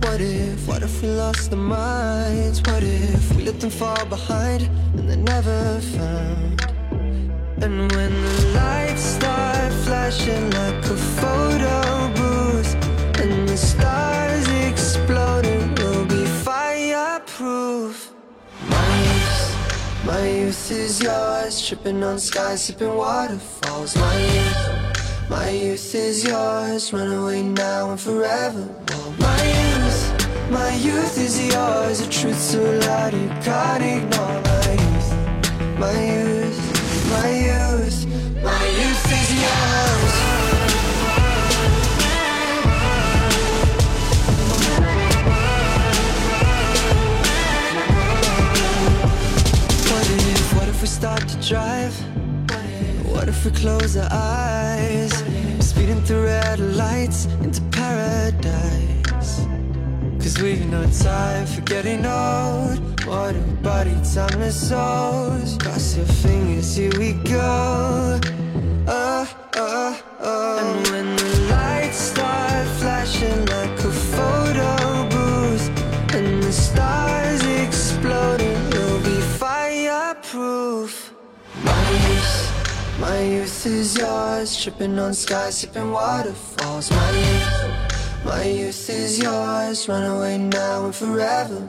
What if, what if we lost our minds? What if we let them fall behind and they're never found? And when the lights start flashing like a photo booth And the stars exploding, we'll be fireproof My youth, my youth is yours Tripping on skies, sipping waterfalls My youth, my youth is yours Run away now and forever youth, my youth is yours A truth so loud you can't ignore My youth, my youth my youth, my youth is yours. What if, what if we start to drive? What if we close our eyes? Speeding through red lights into paradise. Cause we've no time for getting old. What a body, timeless souls. Cross your fingers, here we go. Oh, oh, oh. And when the lights start flashing like a photo booth, and the stars exploding, we'll be fireproof. My youth, my youth is yours. Tripping on skies, sipping waterfalls. My youth, my youth is yours. Run away now and forever.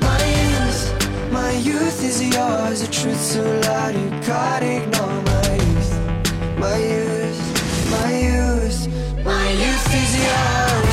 My youth, my youth is yours. A truth so loud you can't ignore. My youth, my youth, my youth, my youth is yours.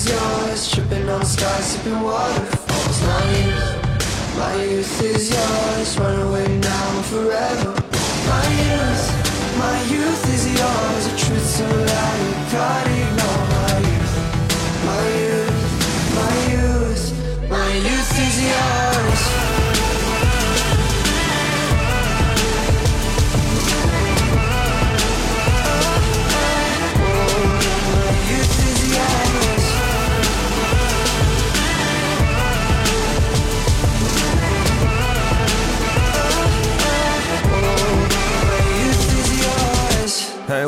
Is yours. Tripping on skies, sipping waterfalls. My youth, my youth is yours. Run away now and forever. My youth, my youth is yours. A truth so loud you can't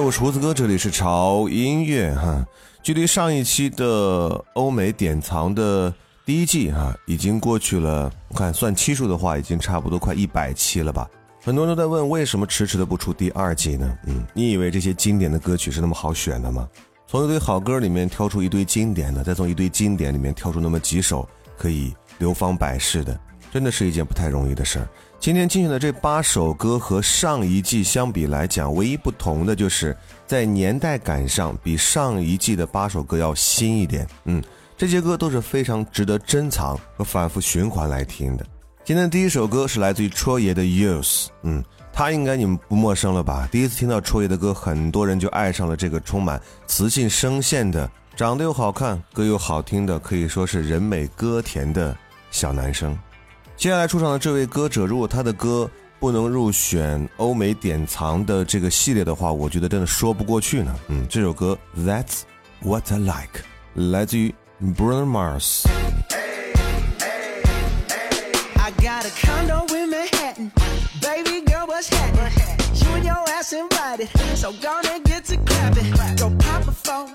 我是胡子哥，这里是潮音乐哈。距离上一期的欧美典藏的第一季哈，已经过去了，我看算期数的话，已经差不多快一百期了吧。很多人都在问，为什么迟迟的不出第二季呢？嗯，你以为这些经典的歌曲是那么好选的吗？从一堆好歌里面挑出一堆经典的，再从一堆经典里面挑出那么几首可以流芳百世的，真的是一件不太容易的事儿。今天精选的这八首歌和上一季相比来讲，唯一不同的就是在年代感上比上一季的八首歌要新一点。嗯，这些歌都是非常值得珍藏和反复循环来听的。今天第一首歌是来自于戳爷的《Youth》，嗯，他应该你们不陌生了吧？第一次听到戳爷的歌，很多人就爱上了这个充满磁性声线的、长得又好看、歌又好听的，可以说是人美歌甜的小男生。接下来出场的这位歌者，如果他的歌不能入选欧美典藏的这个系列的话，我觉得真的说不过去呢。嗯，这首歌《That's What I Like》来自于 Bruno Mars。I got a condo in Manhattan. Baby, girl, what's happening? You and your ass invited, so gonna get to clapping. Go pop a plan,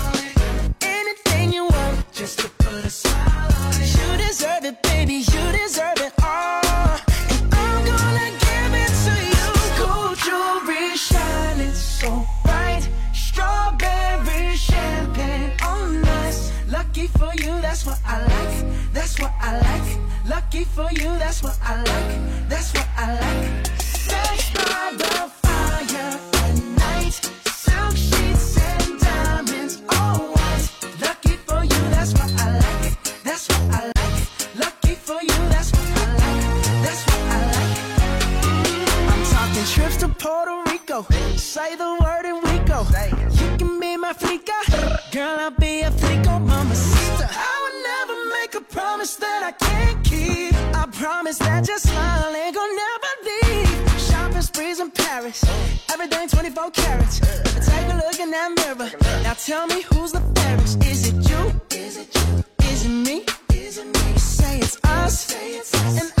Everything 24 carats. Take a look in that mirror. Now tell me who's the fairest. Is it you? Is it you? Is it me? Is it me? Say it's us. Say it's us. And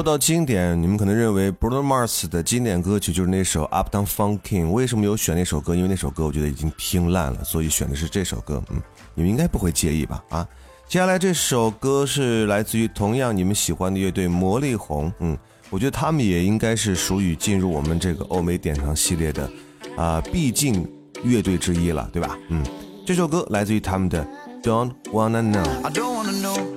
说到经典，你们可能认为 Bruno Mars 的经典歌曲就是那首《Uptown funking》。为什么有选那首歌？因为那首歌我觉得已经听烂了，所以选的是这首歌。嗯，你们应该不会介意吧？啊，接下来这首歌是来自于同样你们喜欢的乐队魔力红。嗯，我觉得他们也应该是属于进入我们这个欧美典藏系列的啊必进乐队之一了，对吧？嗯，这首歌来自于他们的 Don't Wanna Know。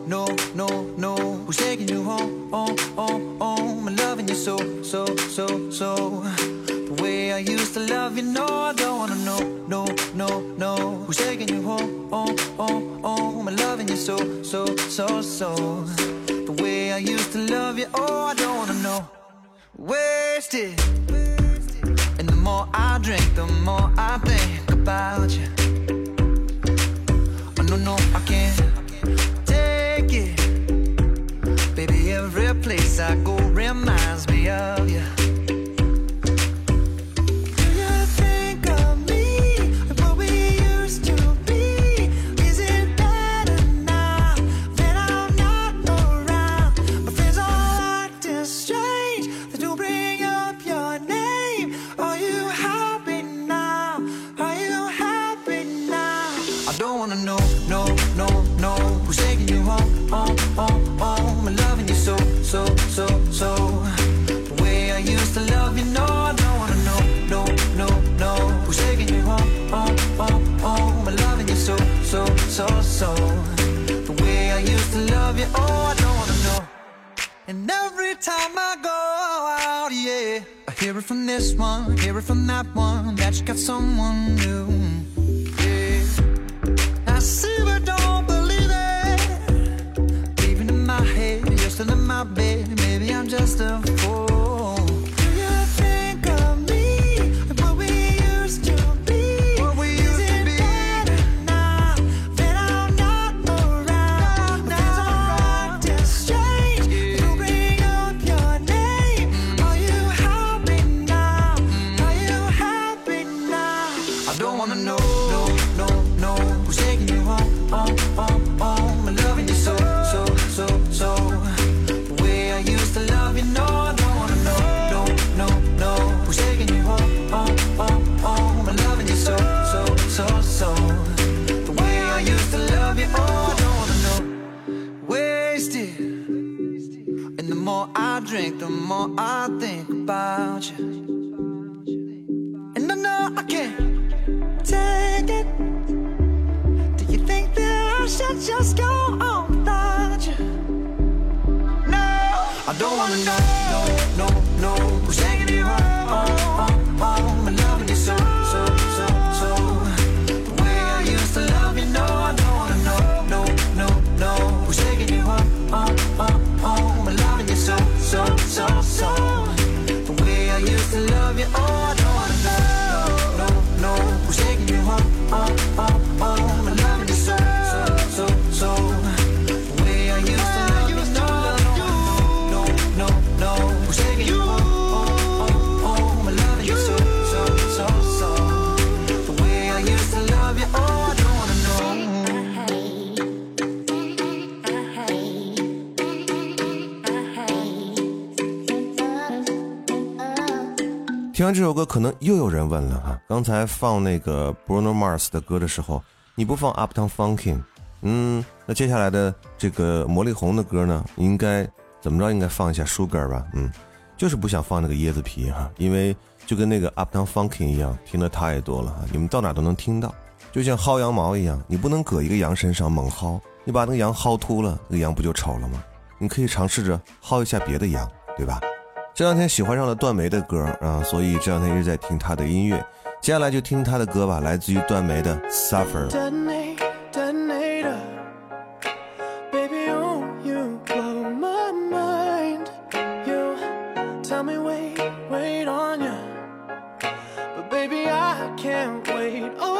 So, The way I used to love you, oh I don't wanna know Wasted And the more I drink, the more I think about you Oh, no, no, I can't take it. Baby, every place I go reminds me of you. I don't wanna know, no, no, no. Who's taking you home, home, home, home? I'm loving you so, so, so, so. The way I used to love you, no, I don't wanna know, no, no, no. Who's taking you home, home, home, home? I'm loving you so, so, so, so. The way I used to love you, oh, I don't wanna know. And every time I go out, yeah, I hear it from this one, hear it from that one, that you got someone new. Head, in my bed. Maybe I'm just a fool. I drink, the more I think about you. And I know I can't take it. Do you think that I should just go on without you? No, I don't wanna know, 这首歌，可能又有人问了哈，刚才放那个 Bruno Mars 的歌的时候，你不放 Uptown Funking，嗯，那接下来的这个魔力红的歌呢，应该怎么着？应该放一下 Sugar 吧，嗯，就是不想放那个椰子皮哈，因为就跟那个 Uptown Funking 一样，听的太多了哈，你们到哪都能听到，就像薅羊毛一样，你不能搁一个羊身上猛薅，你把那个羊薅秃了，那个羊不就丑了吗？你可以尝试着薅一下别的羊，对吧？这两天喜欢上了段梅的歌啊，所以这两天一直在听她的音乐。接下来就听她的歌吧，来自于段梅的《Suffer》。Can't wait. on ya. But baby, I can't wait all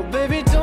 Well, baby,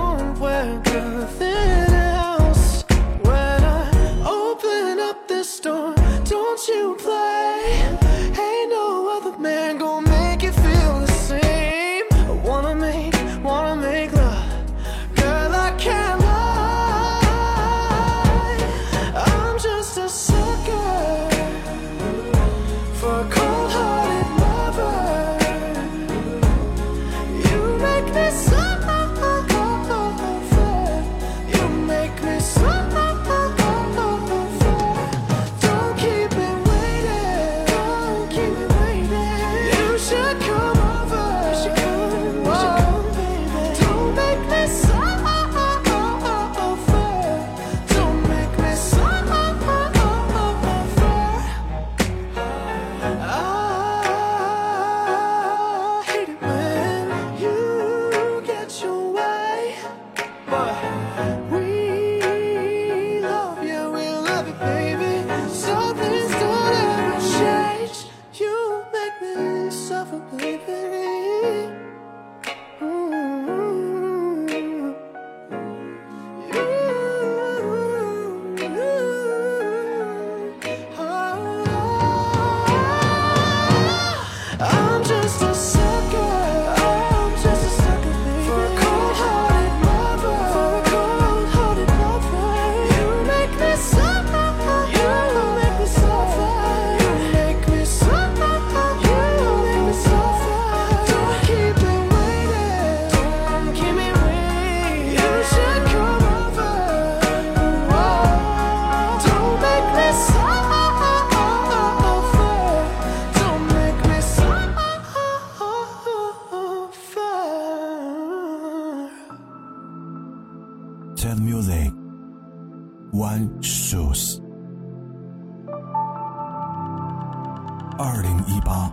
二零一八，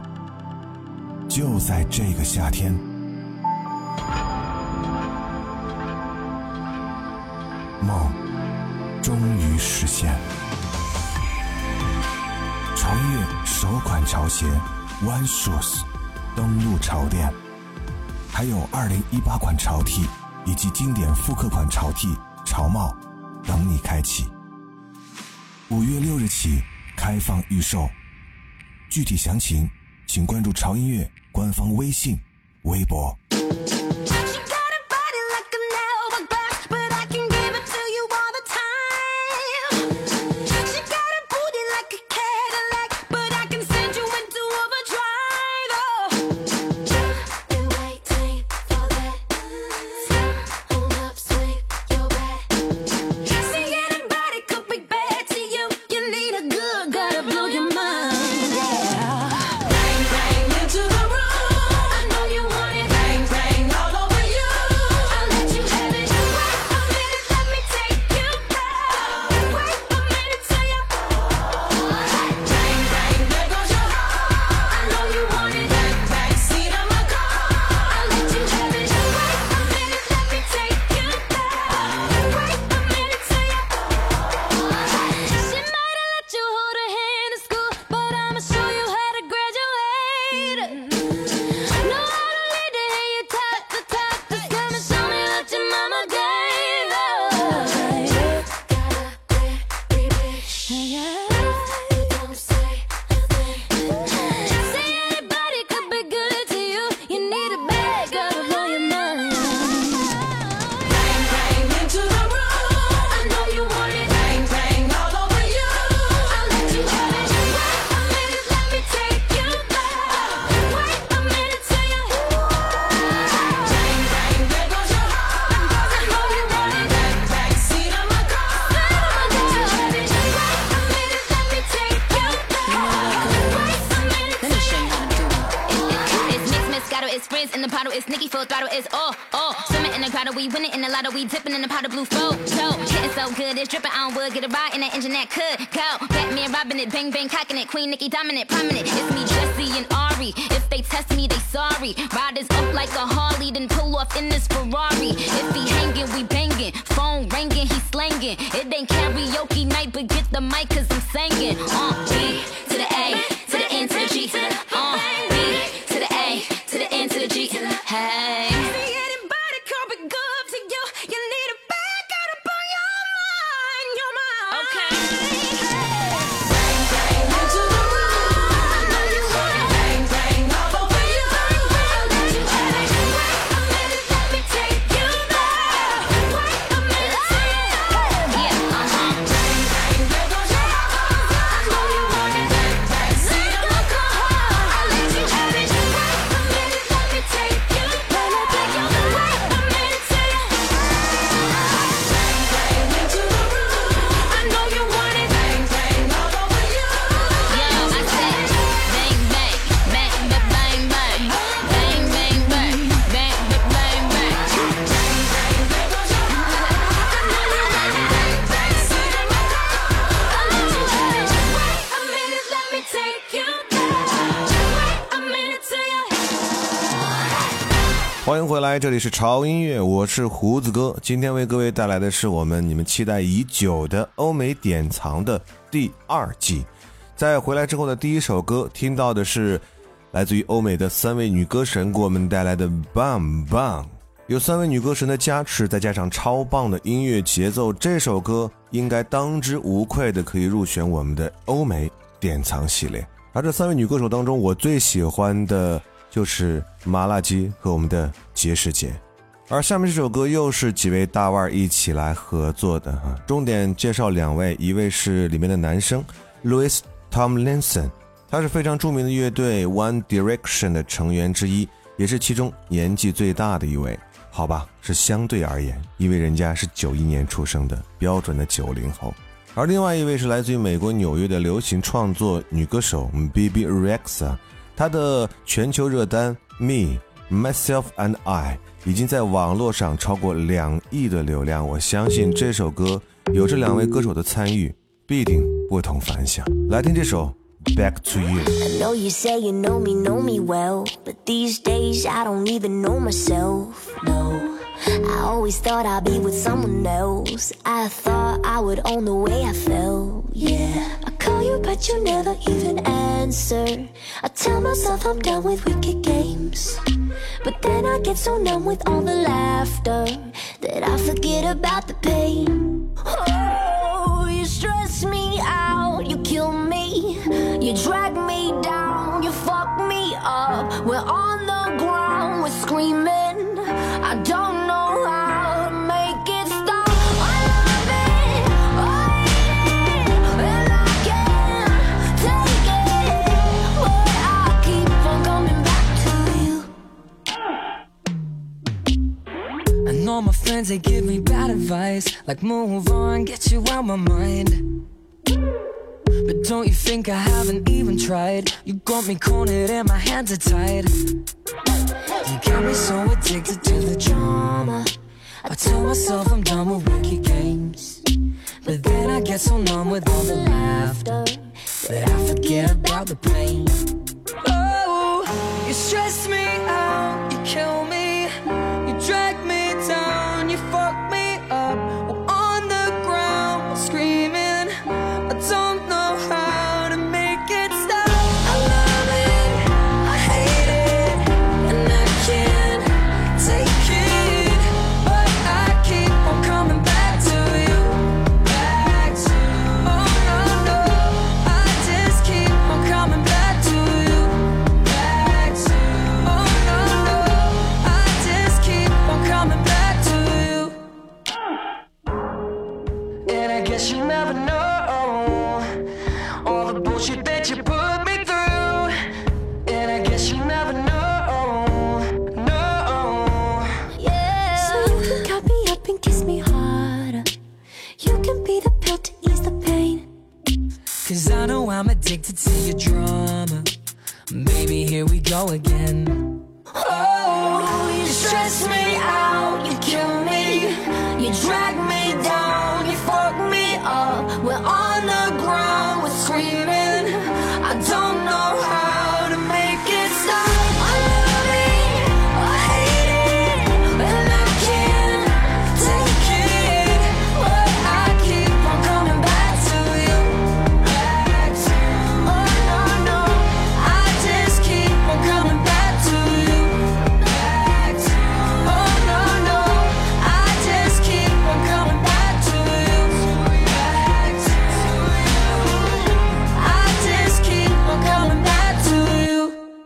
就在这个夏天，梦终于实现。潮音乐首款潮鞋 One Shoes 登陆潮店，还有二零一八款潮 T 以及经典复刻款潮 T、潮帽等你开启。五月六日起开放预售，具体详情请关注潮音乐官方微信、微博。Full throttle, is all, all. Swimming in the grotto, we winning in the lotto, we dipping in the pot of blue flow. So, getting so good, it's dripping on wood, get a ride in that engine that could go. Batman robbing it, bang bang cocking it, Queen Nicki dominant, prominent. It's me, Jesse and Ari. If they test me, they sorry. Riders up like a Harley, then pull off in this Ferrari. If he hanging, we banging. Phone ringing, he slanging. It ain't karaoke night, but get the mic, cause I'm singing. Uh, 来，这里是潮音乐，我是胡子哥。今天为各位带来的是我们你们期待已久的欧美典藏的第二季。在回来之后的第一首歌，听到的是来自于欧美的三位女歌神给我们带来的《Bang Bang》。有三位女歌神的加持，再加上超棒的音乐节奏，这首歌应该当之无愧的可以入选我们的欧美典藏系列。而这三位女歌手当中，我最喜欢的就是麻辣鸡和我们的杰士姐。而下面这首歌又是几位大腕儿一起来合作的哈，重点介绍两位，一位是里面的男生 Louis Tomlinson，他是非常著名的乐队 One Direction 的成员之一，也是其中年纪最大的一位。好吧，是相对而言，因为人家是九一年出生的，标准的九零后。而另外一位是来自于美国纽约的流行创作女歌手 B.B. Rexa，他的全球热单《Me Myself and I》已经在网络上超过两亿的流量。我相信这首歌有这两位歌手的参与，必定不同凡响。来听这首《Back to You》。I know you say you know me, know me well, but these days I don't even know myself. No, I always thought I'd be with someone else. I thought I would own the way I felt. Yeah, I call you, but you never even answer. I tell myself I'm done with wicked games. But then I get so numb with all the laughter that I forget about the pain. Oh, you stress me out, you kill me, you drag me friends, they give me bad advice. Like, move on, get you out my mind. But don't you think I haven't even tried? You got me cornered and my hands are tied. You got me so addicted to the drama. I tell myself I'm done with wicked games. But then I get so numb with all the laughter that I forget about the pain. Oh, you stress me out, you kill me, you drag me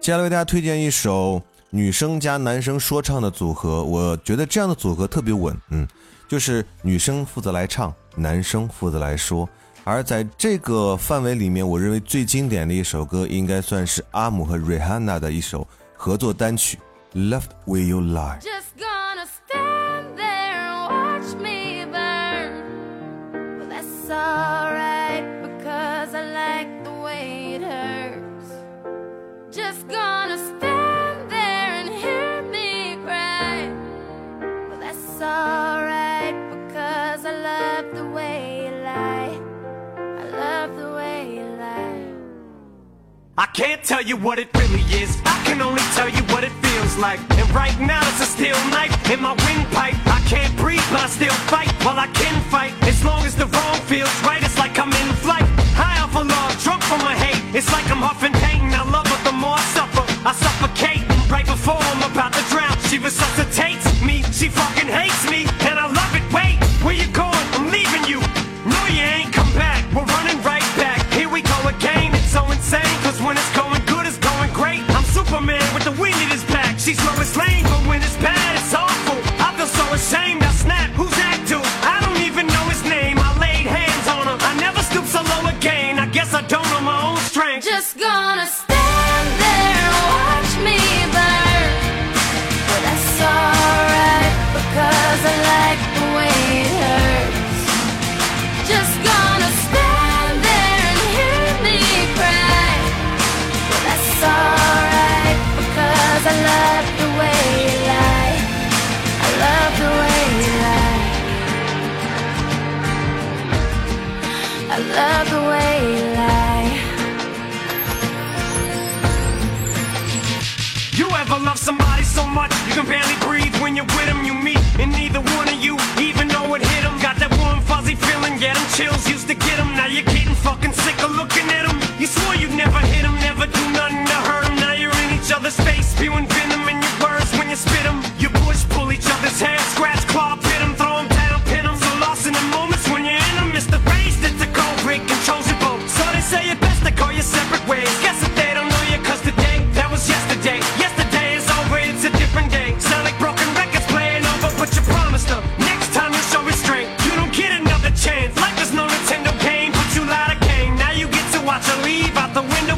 接下来为大家推荐一首女生加男生说唱的组合，我觉得这样的组合特别稳，嗯，就是女生负责来唱，男生负责来说。而在这个范围里面，我认为最经典的一首歌应该算是阿姆和 Rihanna 的一首合作单曲《Left Will You Lie》。Just Just gonna stand there and hear me cry. Well, that's alright because I love the way you lie. I love the way you lie. I can't tell you what it really is. I can only tell you what it feels like. And right now it's a steel knife in my windpipe. I can't breathe, but I still fight. While I out the window.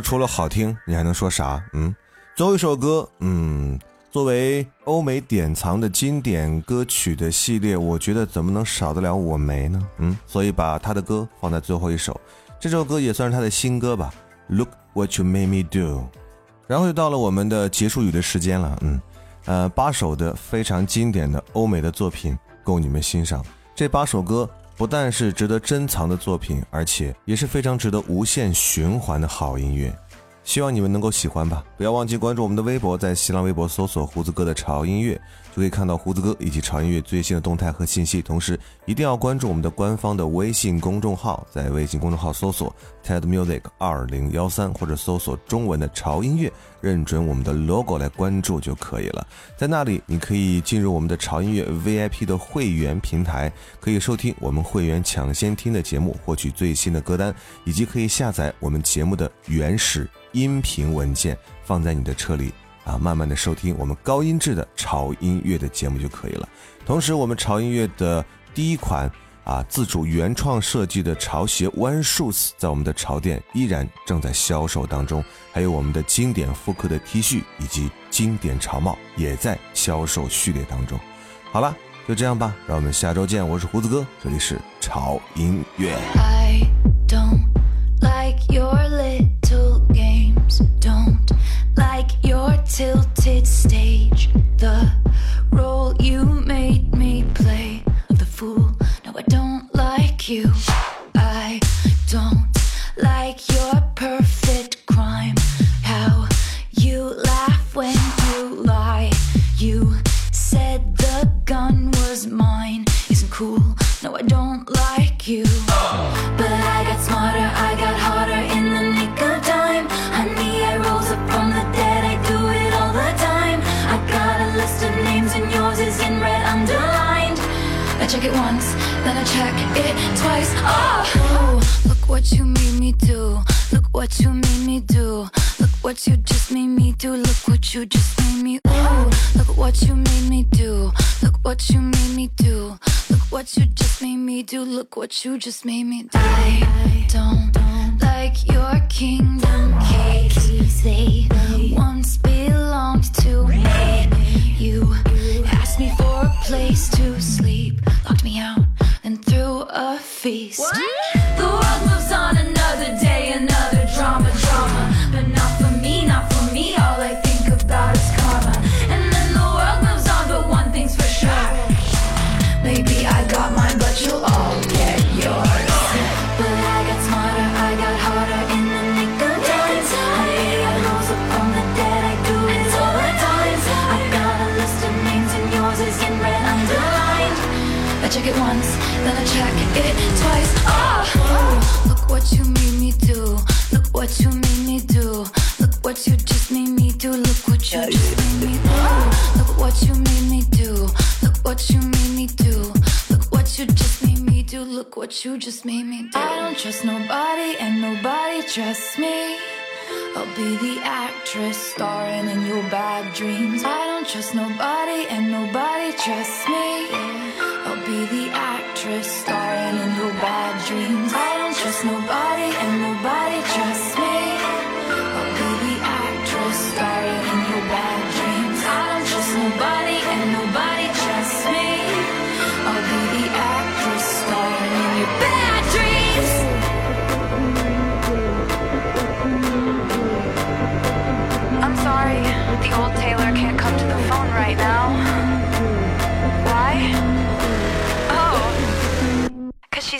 除了好听，你还能说啥？嗯，最后一首歌，嗯，作为欧美典藏的经典歌曲的系列，我觉得怎么能少得了我梅呢？嗯，所以把他的歌放在最后一首，这首歌也算是他的新歌吧。Look what you made me do。然后就到了我们的结束语的时间了，嗯，呃，八首的非常经典的欧美的作品供你们欣赏。这八首歌不但是值得珍藏的作品，而且也是非常值得无限循环的好音乐。希望你们能够喜欢吧！不要忘记关注我们的微博，在新浪微博搜索“胡子哥的潮音乐”，就可以看到胡子哥以及潮音乐最新的动态和信息。同时，一定要关注我们的官方的微信公众号，在微信公众号搜索 “TED Music 二零幺三”或者搜索中文的潮音乐，认准我们的 logo 来关注就可以了。在那里，你可以进入我们的潮音乐 VIP 的会员平台，可以收听我们会员抢先听的节目，获取最新的歌单，以及可以下载我们节目的原始音频文件，放在你的车里啊，慢慢的收听我们高音质的潮音乐的节目就可以了。同时，我们潮音乐的第一款啊自主原创设计的潮鞋 One Shoes 在我们的潮店依然正在销售当中，还有我们的经典复刻的 T 恤以及经典潮帽也在销售序列当中。好了，就这样吧，让我们下周见。我是胡子哥，这里是潮音乐。I don't like your till me do. Look what you made me do. Look what you just made me do. Look what you just made me do. I don't like your kingdom keys. They once belonged to me. You asked me for a place to sleep, locked me out, then threw a feast. The world moves on another day, another drama, drama. Check it once, then I check it twice. Oh, look what you made me do. Look what you made me do. Look what you just made me do. Look what you just made me do. Look what you made me do. Look what you made me do. Look what you just made me do. I don't trust nobody and nobody trusts me. I'll be the actress starring in your bad dreams. I don't trust nobody and nobody trusts me. I'll be the actress starring in your bad dreams. I don't trust nobody and nobody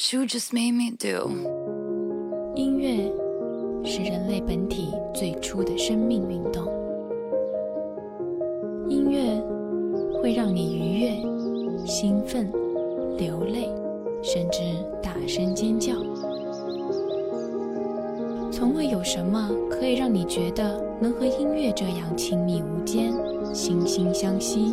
You just made me do. 音乐是人类本体最初的生命运动。音乐会让你愉悦、兴奋、流泪，甚至大声尖叫。从未有什么可以让你觉得能和音乐这样亲密无间、惺惺相惜。